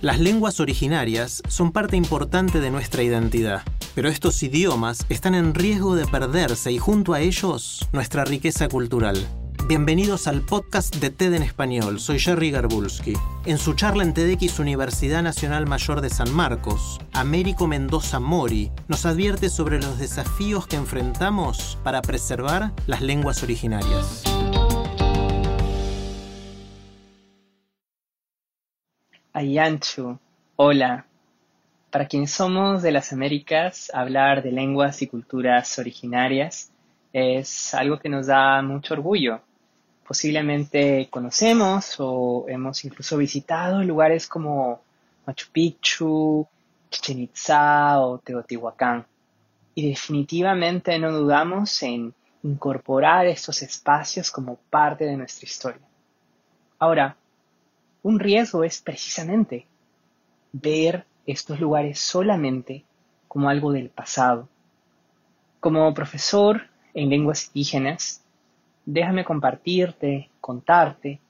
Las lenguas originarias son parte importante de nuestra identidad, pero estos idiomas están en riesgo de perderse y junto a ellos nuestra riqueza cultural. Bienvenidos al podcast de TED en español. Soy Jerry Garbulski. En su charla en TEDx Universidad Nacional Mayor de San Marcos, Américo Mendoza Mori nos advierte sobre los desafíos que enfrentamos para preservar las lenguas originarias. Ayanchu, hola. Para quienes somos de las Américas, hablar de lenguas y culturas originarias es algo que nos da mucho orgullo. Posiblemente conocemos o hemos incluso visitado lugares como Machu Picchu, Chichen Itza o Teotihuacán. Y definitivamente no dudamos en incorporar estos espacios como parte de nuestra historia. Ahora, un riesgo es precisamente ver estos lugares solamente como algo del pasado. Como profesor en lenguas indígenas, déjame compartirte, contarte,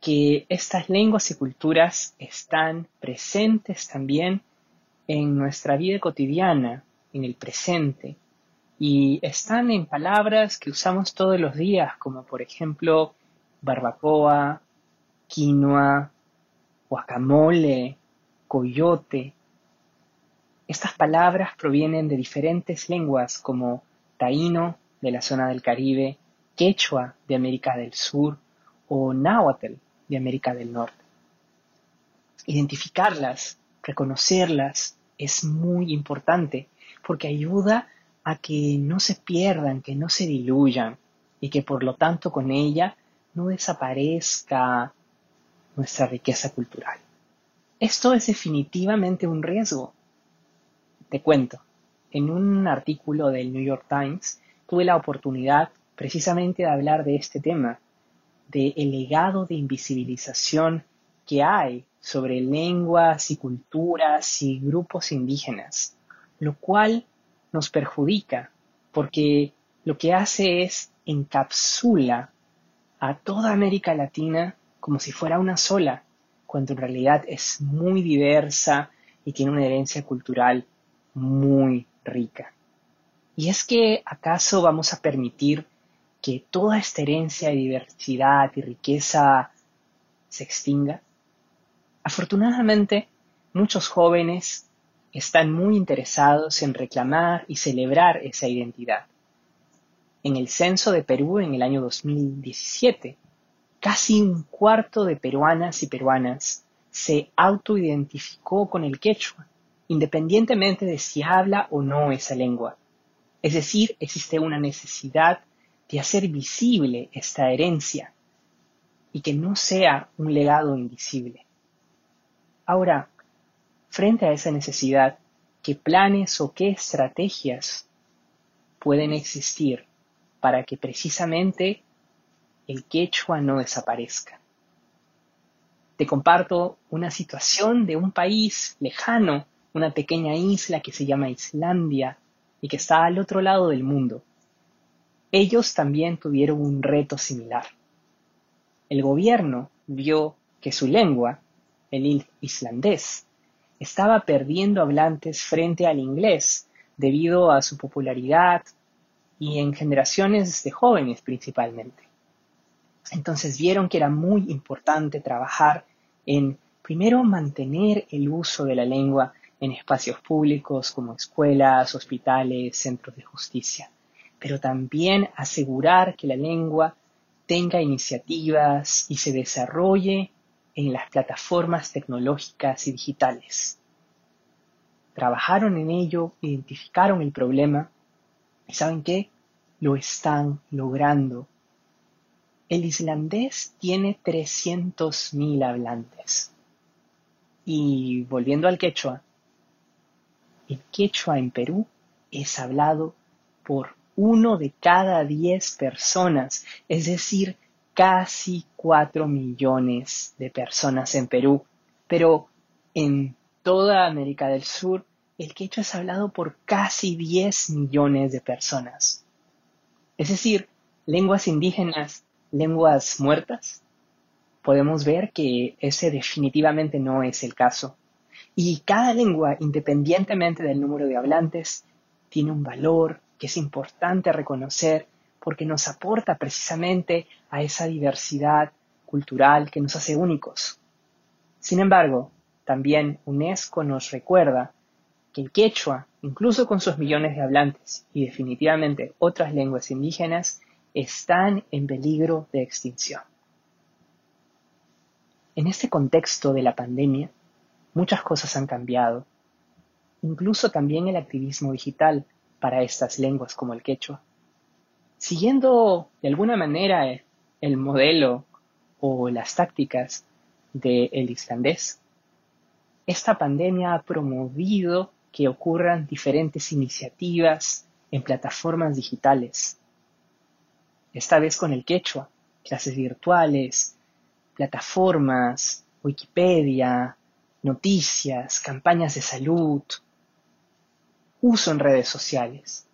que estas lenguas y culturas están presentes también en nuestra vida cotidiana, en el presente, y están en palabras que usamos todos los días, como por ejemplo barbacoa, quinoa, guacamole, coyote. Estas palabras provienen de diferentes lenguas como taíno de la zona del Caribe, quechua de América del Sur o náhuatl de América del Norte. Identificarlas, reconocerlas es muy importante porque ayuda a que no se pierdan, que no se diluyan y que por lo tanto con ella no desaparezca nuestra riqueza cultural. Esto es definitivamente un riesgo. Te cuento, en un artículo del New York Times tuve la oportunidad precisamente de hablar de este tema, de el legado de invisibilización que hay sobre lenguas y culturas y grupos indígenas, lo cual nos perjudica porque lo que hace es encapsula a toda América Latina como si fuera una sola, cuando en realidad es muy diversa y tiene una herencia cultural muy rica. ¿Y es que acaso vamos a permitir que toda esta herencia de diversidad y riqueza se extinga? Afortunadamente, muchos jóvenes están muy interesados en reclamar y celebrar esa identidad. En el censo de Perú en el año 2017, Casi un cuarto de peruanas y peruanas se autoidentificó con el quechua, independientemente de si habla o no esa lengua. Es decir, existe una necesidad de hacer visible esta herencia y que no sea un legado invisible. Ahora, frente a esa necesidad, ¿qué planes o qué estrategias pueden existir para que precisamente el quechua no desaparezca. Te comparto una situación de un país lejano, una pequeña isla que se llama Islandia y que está al otro lado del mundo. Ellos también tuvieron un reto similar. El gobierno vio que su lengua, el islandés, estaba perdiendo hablantes frente al inglés debido a su popularidad y en generaciones de jóvenes principalmente. Entonces vieron que era muy importante trabajar en, primero, mantener el uso de la lengua en espacios públicos como escuelas, hospitales, centros de justicia, pero también asegurar que la lengua tenga iniciativas y se desarrolle en las plataformas tecnológicas y digitales. Trabajaron en ello, identificaron el problema y ¿saben qué? Lo están logrando El islandés tiene 300.000 hablantes. Y volviendo al quechua, el quechua en Perú es hablado por uno de cada diez personas, es decir, casi cuatro millones de personas en Perú. Pero en toda América del Sur, el quechua es hablado por casi 10 millones de personas. Es decir, lenguas indígenas, lenguas muertas. Podemos ver que ese definitivamente no es el caso. Y cada lengua, independientemente del número de hablantes, tiene un valor que es importante reconocer porque nos aporta precisamente a esa diversidad cultural que nos hace únicos. Sin embargo, también UNESCO nos recuerda que el quechua, incluso con sus millones de hablantes y definitivamente otras lenguas indígenas, están en peligro de extinción. En este contexto de la pandemia, muchas cosas han cambiado, incluso también el activismo digital para estas lenguas como el quechua. Siguiendo de alguna manera el modelo o las tácticas del islandés, esta pandemia ha promovido que ocurran diferentes iniciativas en plataformas digitales. Esta vez con el quechua, clases virtuales, plataformas, Wikipedia, noticias, campañas de salud, uso en redes sociales.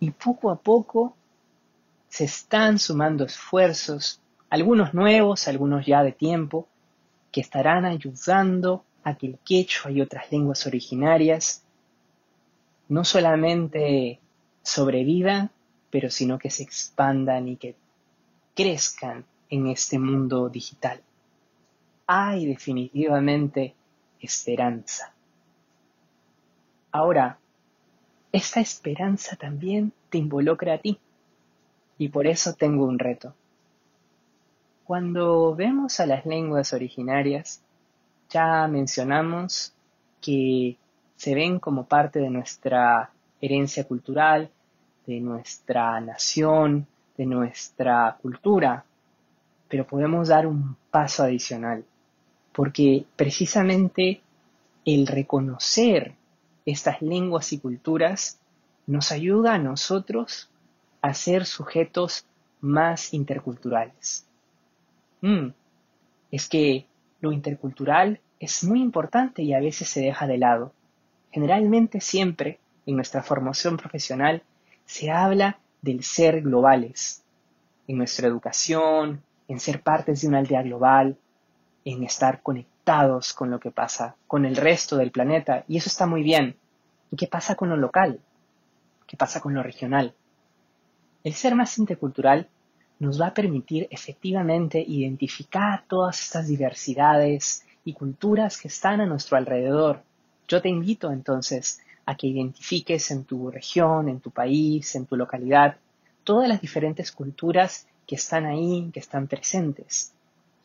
Y poco a poco se están sumando esfuerzos, algunos nuevos, algunos ya de tiempo, que estarán ayudando a que el quechua y otras lenguas originarias no solamente sobrevivan, pero sino que se expandan y que crezcan en este mundo digital. Hay definitivamente esperanza. Ahora, esta esperanza también te involucra a ti. Y por eso tengo un reto. Cuando vemos a las lenguas originarias, ya mencionamos que se ven como parte de nuestra herencia cultural, de nuestra nación, de nuestra cultura, pero podemos dar un paso adicional, porque precisamente el reconocer estas lenguas y culturas nos ayuda a nosotros a ser sujetos más interculturales. Mm, es que lo intercultural es muy importante y a veces se deja de lado. Generalmente siempre en nuestra formación profesional se habla del ser globales, en nuestra educación, en ser partes de una aldea global, en estar conectados con lo que pasa con el resto del planeta, y eso está muy bien. ¿Y qué pasa con lo local? ¿Qué pasa con lo regional? El ser más intercultural nos va a permitir efectivamente identificar todas estas diversidades y culturas que están a nuestro alrededor. Yo te invito entonces a que identifiques en tu región, en tu país, en tu localidad, todas las diferentes culturas que están ahí, que están presentes.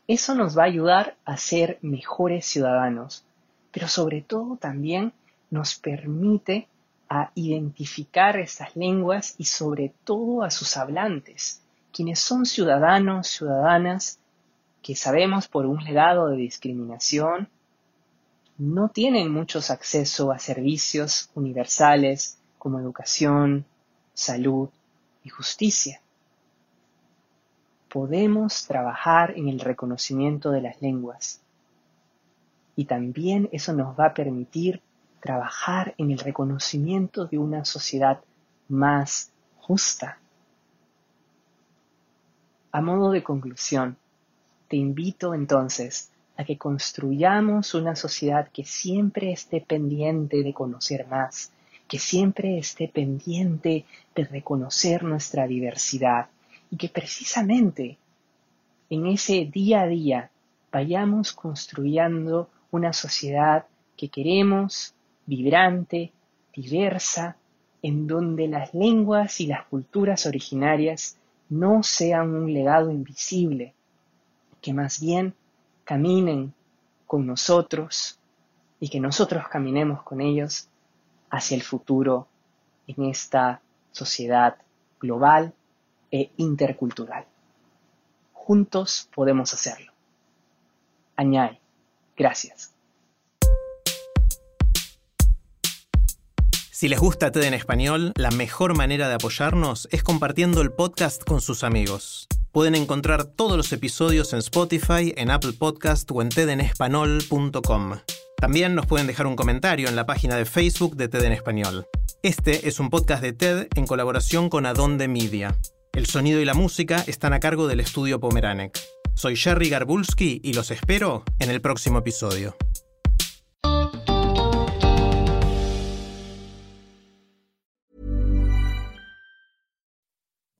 Eso nos va a ayudar a ser mejores ciudadanos, pero sobre todo también nos permite a identificar estas lenguas y sobre todo a sus hablantes, quienes son ciudadanos, ciudadanas, que sabemos por un legado de discriminación, no tienen muchos acceso a servicios universales como educación, salud y justicia. Podemos trabajar en el reconocimiento de las lenguas y también eso nos va a permitir trabajar en el reconocimiento de una sociedad más justa. A modo de conclusión, te invito entonces a que construyamos una sociedad que siempre esté pendiente de conocer más, que siempre esté pendiente de reconocer nuestra diversidad y que precisamente en ese día a día vayamos construyendo una sociedad que queremos, vibrante, diversa, en donde las lenguas y las culturas originarias no sean un legado invisible, que más bien caminen con nosotros y que nosotros caminemos con ellos hacia el futuro en esta sociedad global e intercultural. juntos podemos hacerlo. Añay, gracias. Si les gusta TED en español, la mejor manera de apoyarnos es compartiendo el podcast con sus amigos. Pueden encontrar todos los episodios en Spotify, en Apple Podcast o en tedenespanol.com. También nos pueden dejar un comentario en la página de Facebook de TED en Español. Este es un podcast de TED en colaboración con Adonde Media. El sonido y la música están a cargo del estudio Pomeranek. Soy Jerry Garbulski y los espero en el próximo episodio.